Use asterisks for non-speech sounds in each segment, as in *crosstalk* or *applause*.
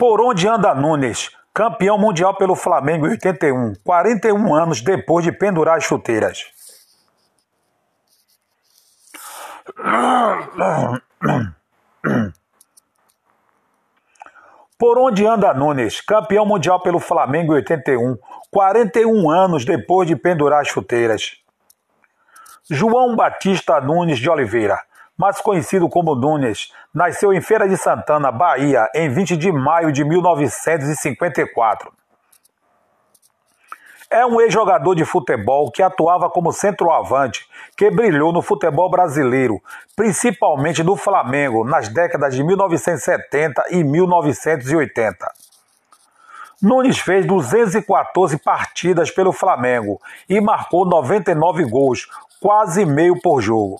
Por onde anda Nunes, campeão mundial pelo Flamengo em 81, 41 anos depois de pendurar as chuteiras. Por onde anda Nunes, campeão mundial pelo Flamengo em 81, 41 anos depois de pendurar as chuteiras. João Batista Nunes de Oliveira, mais conhecido como Nunes, nasceu em Feira de Santana, Bahia, em 20 de maio de 1954. É um ex-jogador de futebol que atuava como centroavante, que brilhou no futebol brasileiro, principalmente no Flamengo, nas décadas de 1970 e 1980. Nunes fez 214 partidas pelo Flamengo e marcou 99 gols, quase meio por jogo.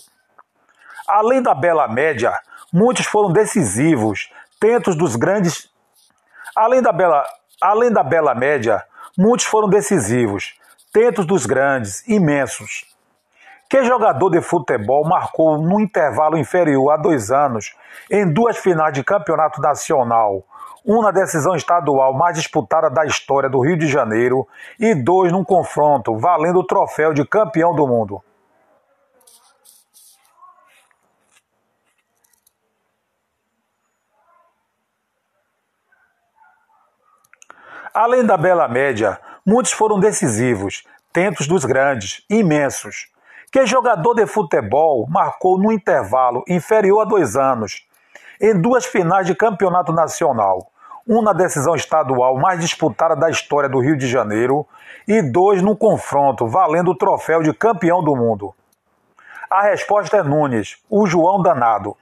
Além da bela média, muitos foram decisivos, tentos dos grandes. Além da bela, além da bela média, muitos foram decisivos, tentos dos grandes, imensos. Que jogador de futebol marcou no intervalo inferior a dois anos em duas finais de campeonato nacional, uma decisão estadual mais disputada da história do Rio de Janeiro e dois num confronto valendo o troféu de campeão do mundo? Além da bela média, muitos foram decisivos, tentos dos grandes, imensos. Que jogador de futebol marcou no intervalo inferior a dois anos, em duas finais de campeonato nacional, um na decisão estadual mais disputada da história do Rio de Janeiro e dois num confronto valendo o troféu de campeão do mundo? A resposta é Nunes, o João Danado.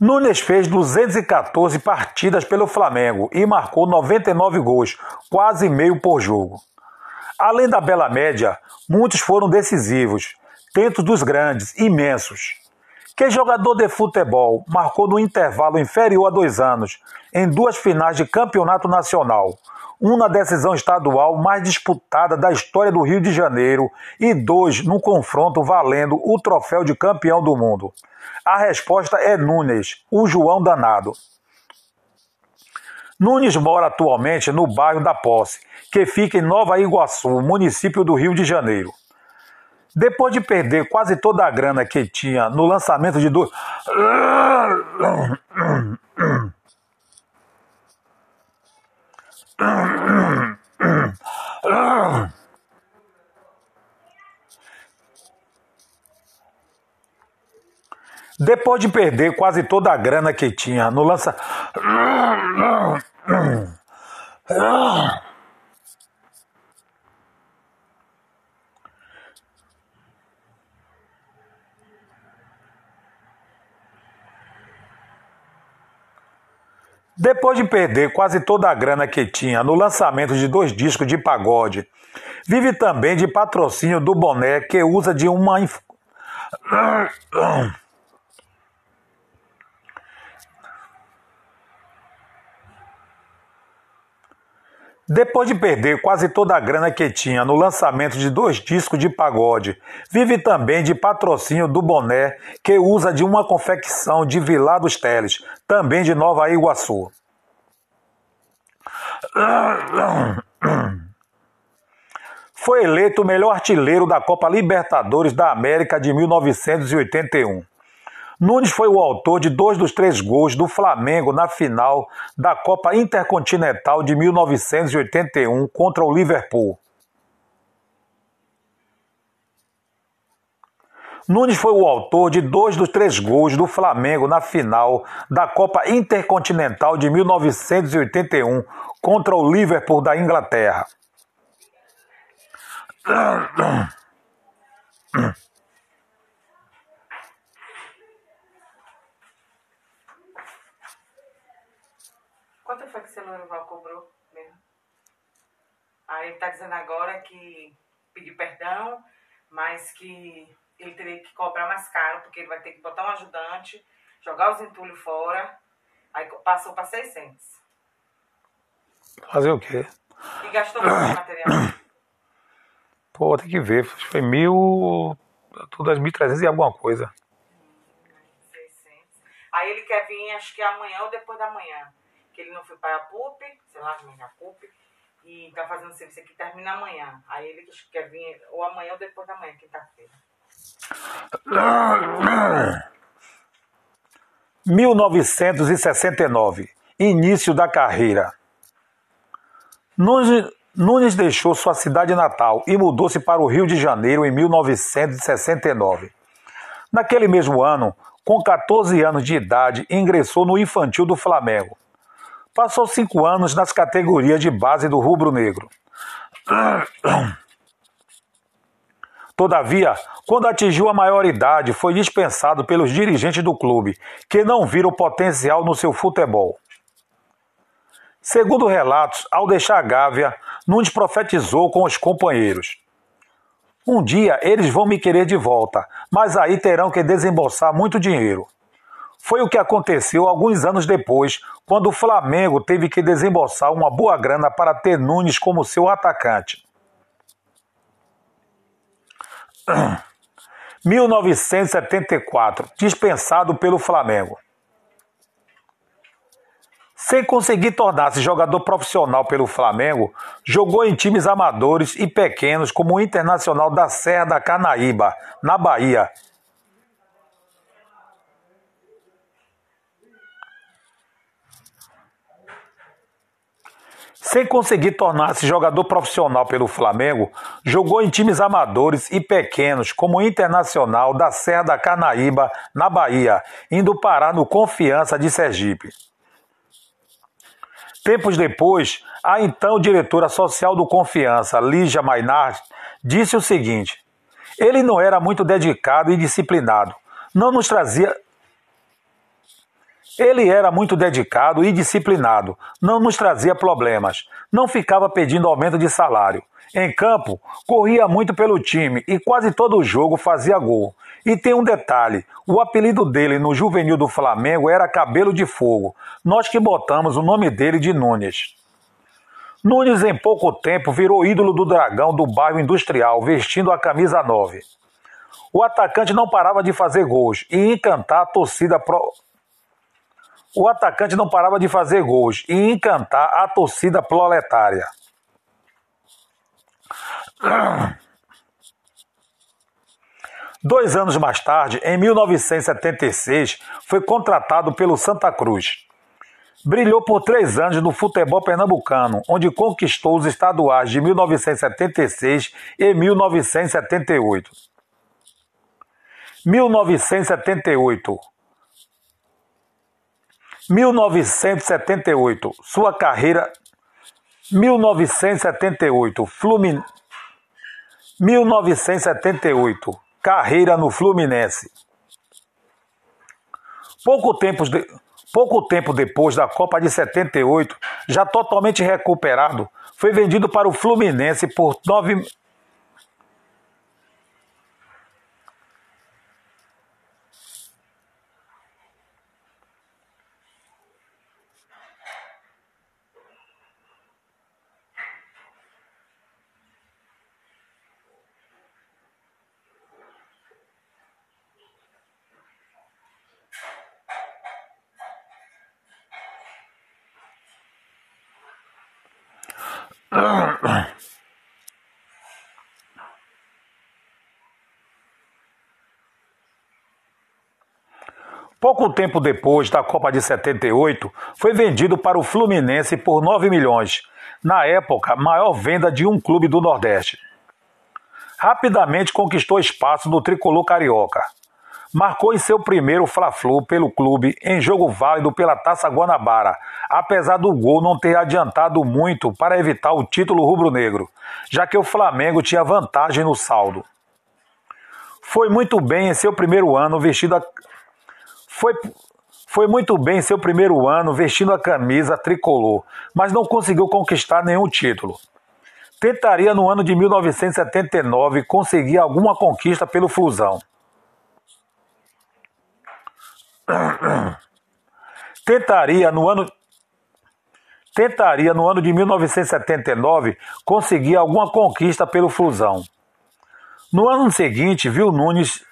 Nunes fez 214 partidas pelo Flamengo e marcou 99 gols, quase meio por jogo. Além da bela média, muitos foram decisivos, tentos dos grandes, imensos. Que jogador de futebol marcou no intervalo inferior a dois anos, em duas finais de campeonato nacional, um na decisão estadual mais disputada da história do Rio de Janeiro e dois num confronto valendo o troféu de campeão do mundo? A resposta é Nunes, o João Danado. Nunes mora atualmente no bairro da Posse, que fica em Nova Iguaçu, município do Rio de Janeiro. Depois de perder quase toda a grana que tinha no lançamento de dois. *coughs* Depois de perder quase toda a grana que tinha no lança. Depois de perder quase toda a grana que tinha no lançamento de dois discos de pagode, vive também de patrocínio do boné que usa de uma. *clears throat* Depois de perder quase toda a grana que tinha no lançamento de dois discos de pagode, vive também de patrocínio do boné que usa de uma confecção de Vilar dos Teles, também de Nova Iguaçu. Foi eleito o melhor artilheiro da Copa Libertadores da América de 1981. Nunes foi o autor de dois dos três gols do Flamengo na final da Copa Intercontinental de 1981 contra o Liverpool. Nunes foi o autor de dois dos três gols do Flamengo na final da Copa Intercontinental de 1981 contra o Liverpool da Inglaterra. *clears throat* Quanto foi que seu Lourival cobrou mesmo? Agora que pediu perdão, mas que ele teria que cobrar mais caro, porque ele vai ter que botar um ajudante, jogar os entulhos fora, Aí passou para 600. Fazer o quê? E gastou muito material. Pô, tem que ver. Foi mil. Tudo das 1.300 e alguma coisa. 600. Aí ele quer vir, acho que amanhã ou depois da manhã. Que ele não foi para a PUP, sei lá, a PUP. E tá fazendo serviço aqui, termina amanhã. Aí ele quer vir ou amanhã ou depois da manhã, quinta-feira. 1969 Início da carreira. Nunes, Nunes deixou sua cidade natal e mudou-se para o Rio de Janeiro em 1969. Naquele mesmo ano, com 14 anos de idade, ingressou no infantil do Flamengo. Passou cinco anos nas categorias de base do rubro negro. Todavia, quando atingiu a maioridade, foi dispensado pelos dirigentes do clube, que não viram potencial no seu futebol. Segundo relatos, ao deixar a Gávea, Nunes profetizou com os companheiros. Um dia eles vão me querer de volta, mas aí terão que desembolsar muito dinheiro. Foi o que aconteceu alguns anos depois, quando o Flamengo teve que desembolsar uma boa grana para ter Nunes como seu atacante. *clears throat* 1974, dispensado pelo Flamengo. Sem conseguir tornar-se jogador profissional pelo Flamengo, jogou em times amadores e pequenos como o Internacional da Serra da Canaíba, na Bahia, Sem conseguir tornar-se jogador profissional pelo Flamengo, jogou em times amadores e pequenos, como o Internacional da Serra da Carnaíba, na Bahia, indo parar no Confiança de Sergipe. Tempos depois, a então diretora social do Confiança, Lígia Maynard, disse o seguinte: ele não era muito dedicado e disciplinado, não nos trazia ele era muito dedicado e disciplinado, não nos trazia problemas, não ficava pedindo aumento de salário. Em campo, corria muito pelo time e quase todo jogo fazia gol. E tem um detalhe: o apelido dele no juvenil do Flamengo era Cabelo de Fogo. Nós que botamos o nome dele de Nunes. Nunes, em pouco tempo, virou ídolo do Dragão do bairro Industrial, vestindo a camisa 9. O atacante não parava de fazer gols e encantar a torcida pro o atacante não parava de fazer gols e encantar a torcida proletária. Dois anos mais tarde, em 1976, foi contratado pelo Santa Cruz. Brilhou por três anos no futebol pernambucano, onde conquistou os estaduais de 1976 e 1978. 1978 1978, sua carreira 1978, Flumin 1978, carreira no Fluminense. Pouco tempo, de, pouco tempo depois da Copa de 78, já totalmente recuperado, foi vendido para o Fluminense por 9 Pouco tempo depois da Copa de 78, foi vendido para o Fluminense por 9 milhões, na época, maior venda de um clube do Nordeste. Rapidamente conquistou espaço no tricolor carioca. Marcou em seu primeiro Fla-Flu pelo clube em jogo válido pela Taça Guanabara, apesar do gol não ter adiantado muito para evitar o título rubro-negro, já que o Flamengo tinha vantagem no saldo. Foi muito bem em seu primeiro ano vestido a foi, foi muito bem em seu primeiro ano vestindo a camisa tricolor, mas não conseguiu conquistar nenhum título. Tentaria no ano de 1979 conseguir alguma conquista pelo Flusão. *coughs* tentaria no ano tentaria no ano de 1979 conseguir alguma conquista pelo Flusão. No ano seguinte, viu Nunes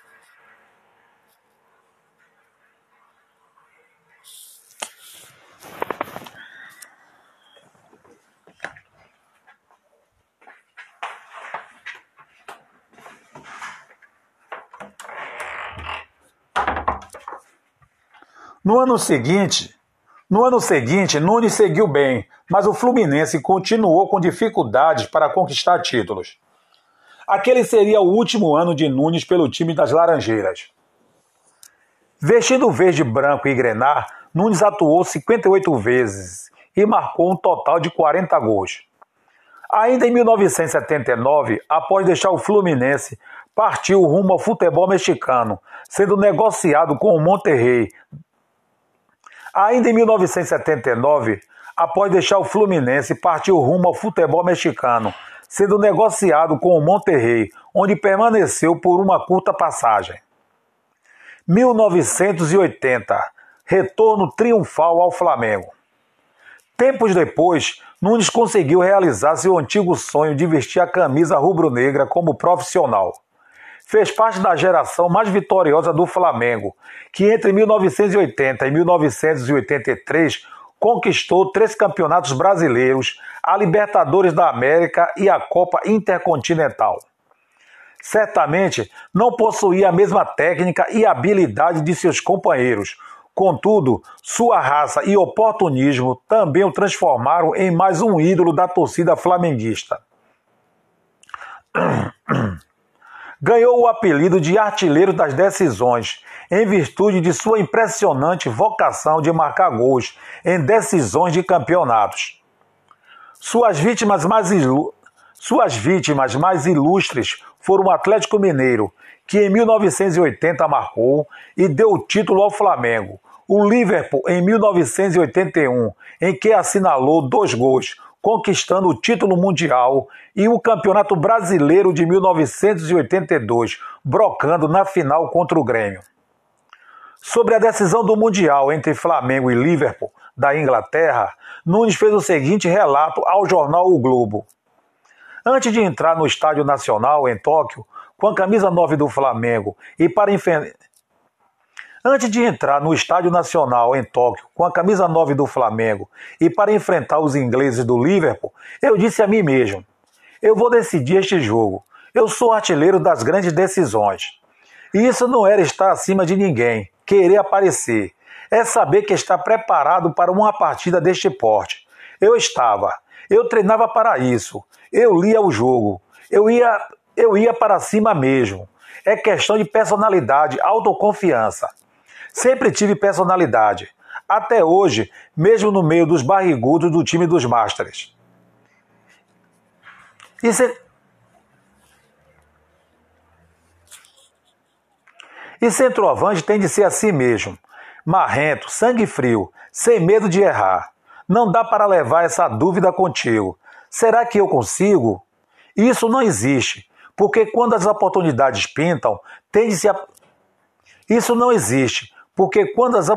No ano seguinte, no ano seguinte, Nunes seguiu bem, mas o Fluminense continuou com dificuldades para conquistar títulos. Aquele seria o último ano de Nunes pelo time das Laranjeiras. Vestindo verde, branco e grenar, Nunes atuou 58 vezes e marcou um total de 40 gols. Ainda em 1979, após deixar o Fluminense, partiu rumo ao futebol mexicano, sendo negociado com o Monterrey Ainda em 1979, após deixar o Fluminense, partiu rumo ao futebol mexicano, sendo negociado com o Monterrey, onde permaneceu por uma curta passagem. 1980, retorno triunfal ao Flamengo. Tempos depois, Nunes conseguiu realizar seu antigo sonho de vestir a camisa rubro-negra como profissional fez parte da geração mais vitoriosa do Flamengo, que entre 1980 e 1983 conquistou três campeonatos brasileiros, a Libertadores da América e a Copa Intercontinental. Certamente não possuía a mesma técnica e habilidade de seus companheiros, contudo, sua raça e oportunismo também o transformaram em mais um ídolo da torcida flamenguista. *clears throat* ganhou o apelido de artilheiro das decisões, em virtude de sua impressionante vocação de marcar gols em decisões de campeonatos. Suas vítimas mais, ilu... Suas vítimas mais ilustres foram o Atlético Mineiro, que em 1980 marcou e deu o título ao Flamengo, o Liverpool em 1981, em que assinalou dois gols, conquistando o título mundial e o Campeonato Brasileiro de 1982, brocando na final contra o Grêmio. Sobre a decisão do Mundial entre Flamengo e Liverpool, da Inglaterra, Nunes fez o seguinte relato ao jornal O Globo. Antes de entrar no Estádio Nacional, em Tóquio, com a camisa 9 do Flamengo e para Antes de entrar no Estádio Nacional em Tóquio com a camisa 9 do Flamengo e para enfrentar os ingleses do Liverpool, eu disse a mim mesmo: eu vou decidir este jogo. Eu sou artilheiro das grandes decisões. E isso não era estar acima de ninguém, querer aparecer. É saber que está preparado para uma partida deste porte. Eu estava. Eu treinava para isso. Eu lia o jogo. Eu ia, eu ia para cima mesmo. É questão de personalidade, autoconfiança. Sempre tive personalidade. Até hoje, mesmo no meio dos barrigudos do time dos Masters. E, se... e centroavante tem de ser assim mesmo. Marrento, sangue frio, sem medo de errar. Não dá para levar essa dúvida contigo. Será que eu consigo? Isso não existe, porque quando as oportunidades pintam, tende-se a. Isso não existe, porque quando as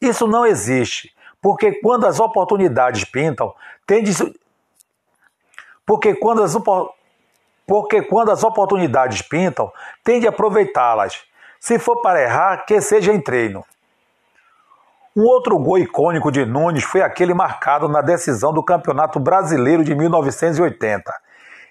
isso não existe, porque quando as oportunidades pintam, tende porque quando as porque quando as oportunidades pintam, tende a aproveitá-las. Se for para errar, que seja em treino. Um outro gol icônico de Nunes foi aquele marcado na decisão do Campeonato Brasileiro de 1980.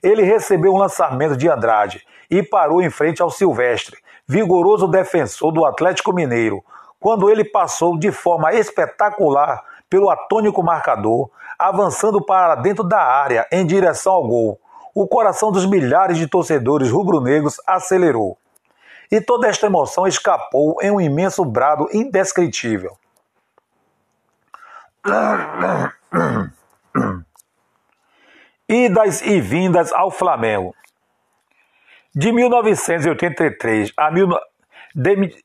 Ele recebeu um lançamento de Andrade e parou em frente ao Silvestre, vigoroso defensor do Atlético Mineiro, quando ele passou de forma espetacular pelo atônico marcador, avançando para dentro da área em direção ao gol. O coração dos milhares de torcedores rubro-negros acelerou. E toda esta emoção escapou em um imenso brado indescritível. Idas e vindas ao Flamengo. De 1983 a, mil, de,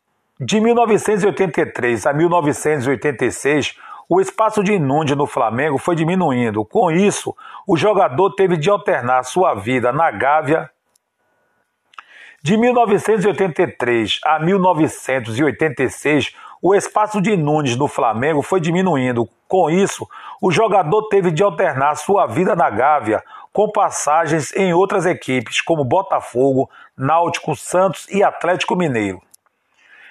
de 1983 a 1986, o espaço de inúndio no Flamengo foi diminuindo. Com isso, o jogador teve de alternar sua vida na Gávea, De 1983 a 1986, o espaço de Nunes no Flamengo foi diminuindo. Com isso, o jogador teve de alternar sua vida na Gávea com passagens em outras equipes, como Botafogo, Náutico, Santos e Atlético Mineiro.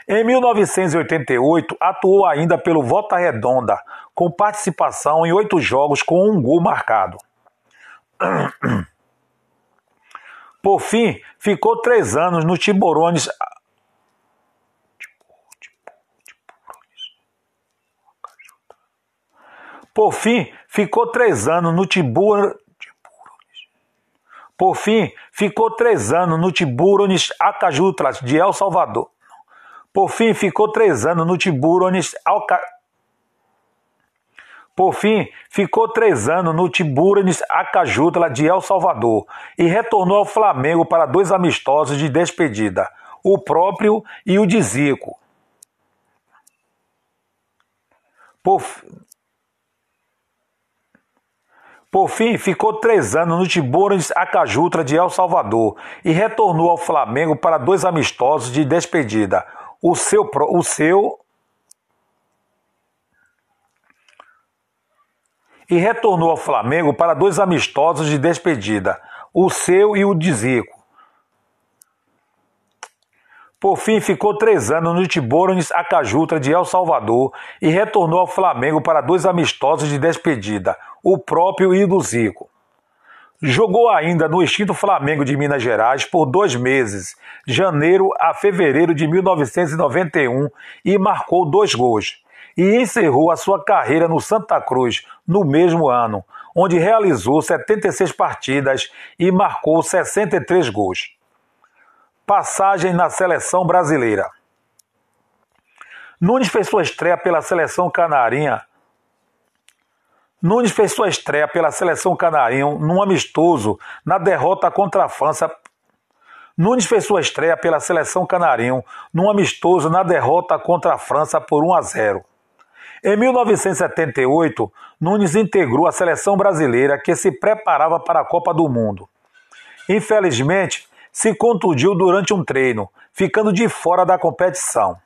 Em 1988, atuou ainda pelo Volta Redonda, com participação em oito jogos com um gol marcado. *clears throat* Por fim, ficou três anos no Tiburones. Por fim, ficou três anos no Tiburones. Por fim, ficou três anos no Tiburones Acajutras de El Salvador. Por fim, ficou três anos no Tiburones Alca... Por fim, ficou três anos no Tiburones Acajutla de El Salvador e retornou ao Flamengo para dois amistosos de despedida, o próprio e o de Zico. Por, por fim, ficou três anos no Tiburones Acajutra de El Salvador e retornou ao Flamengo para dois amistosos de despedida, o seu, o seu e retornou ao Flamengo para dois amistosos de despedida, o seu e o de Zico. Por fim, ficou três anos no Tiburones Acajutra de El Salvador e retornou ao Flamengo para dois amistosos de despedida, o próprio e do Zico. Jogou ainda no extinto Flamengo de Minas Gerais por dois meses, janeiro a fevereiro de 1991, e marcou dois gols e encerrou a sua carreira no Santa Cruz no mesmo ano, onde realizou 76 partidas e marcou 63 gols. Passagem na seleção brasileira. Nunes fez sua estreia pela seleção canarinha. Nunes fez sua estreia pela seleção canarinha num amistoso na derrota contra a França Nunes fez sua estreia pela seleção canarinho num amistoso na derrota contra a França por 1 a 0. Em 1978, Nunes integrou a seleção brasileira que se preparava para a Copa do Mundo. Infelizmente, se contundiu durante um treino, ficando de fora da competição.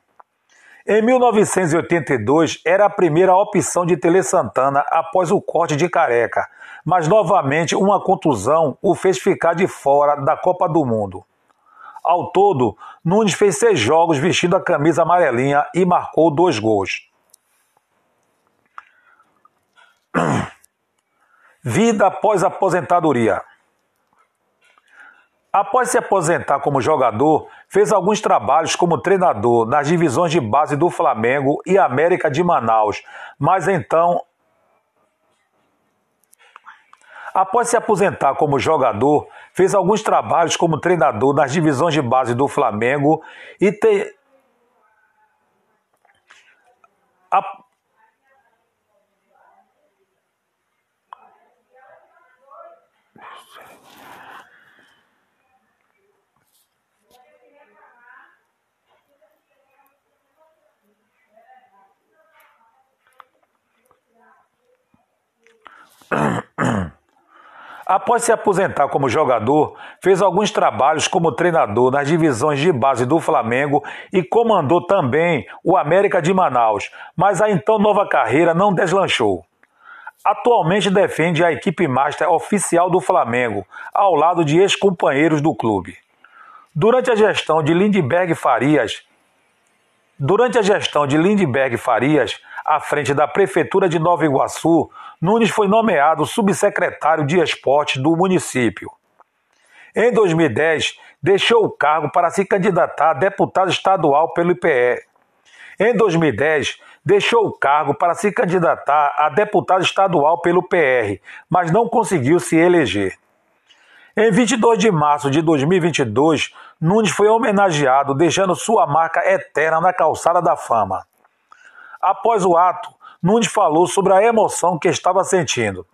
Em 1982, era a primeira opção de Tele Santana após o corte de careca, mas novamente uma contusão o fez ficar de fora da Copa do Mundo. Ao todo, Nunes fez seis jogos vestindo a camisa amarelinha e marcou dois gols. *clears throat* Vida após aposentadoria. Após se aposentar como jogador, fez alguns trabalhos como treinador nas divisões de base do Flamengo e América de Manaus, mas então. Após se aposentar como jogador, fez alguns trabalhos como treinador nas divisões de base do Flamengo e tem. Após se aposentar como jogador, fez alguns trabalhos como treinador nas divisões de base do Flamengo e comandou também o América de Manaus, mas a então nova carreira não deslanchou. Atualmente defende a equipe master oficial do Flamengo, ao lado de ex-companheiros do clube. Durante a gestão de Lindbergh Farias, durante a gestão de Lindbergh Farias, à frente da Prefeitura de Nova Iguaçu, Nunes foi nomeado subsecretário de esportes do município. Em 2010, deixou o cargo para se candidatar a deputado estadual pelo IPE. Em 2010, deixou o cargo para se candidatar a deputado estadual pelo PR, mas não conseguiu se eleger. Em 22 de março de 2022, Nunes foi homenageado, deixando sua marca eterna na calçada da fama. Após o ato, Nunes falou sobre a emoção que estava sentindo.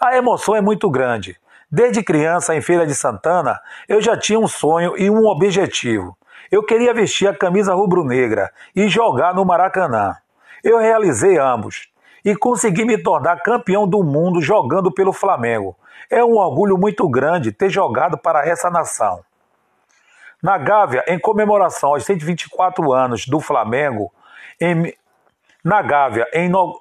A emoção é muito grande. Desde criança, em Feira de Santana, eu já tinha um sonho e um objetivo. Eu queria vestir a camisa rubro-negra e jogar no Maracanã. Eu realizei ambos e consegui me tornar campeão do mundo jogando pelo Flamengo. É um orgulho muito grande ter jogado para essa nação. Na Gávea, em comemoração aos 124 anos do Flamengo, em, na Gávea, em no,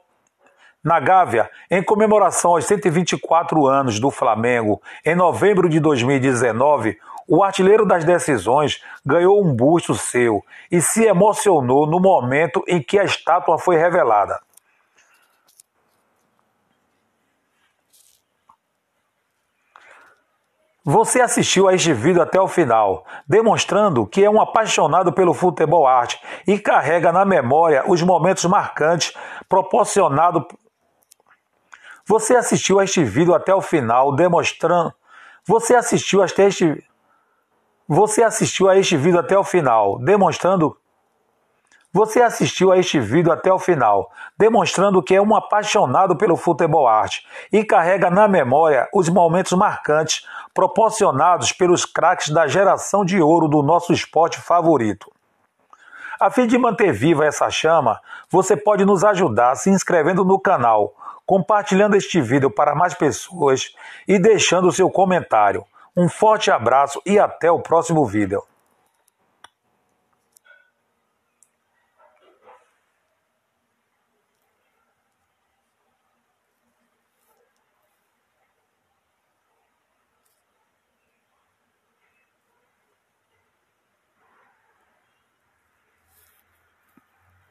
na Gávea, em comemoração aos 124 anos do Flamengo, em novembro de 2019, o artilheiro das decisões ganhou um busto seu e se emocionou no momento em que a estátua foi revelada. Você assistiu a este vídeo até o final, demonstrando que é um apaixonado pelo futebol arte e carrega na memória os momentos marcantes proporcionados. Você assistiu a este vídeo até o final, demonstrando. Você assistiu até este. Você assistiu a este vídeo até o final, demonstrando você assistiu a este vídeo até o final, demonstrando que é um apaixonado pelo futebol arte e carrega na memória os momentos marcantes proporcionados pelos craques da geração de ouro do nosso esporte favorito. A fim de manter viva essa chama, você pode nos ajudar se inscrevendo no canal, compartilhando este vídeo para mais pessoas e deixando seu comentário. Um forte abraço e até o próximo vídeo.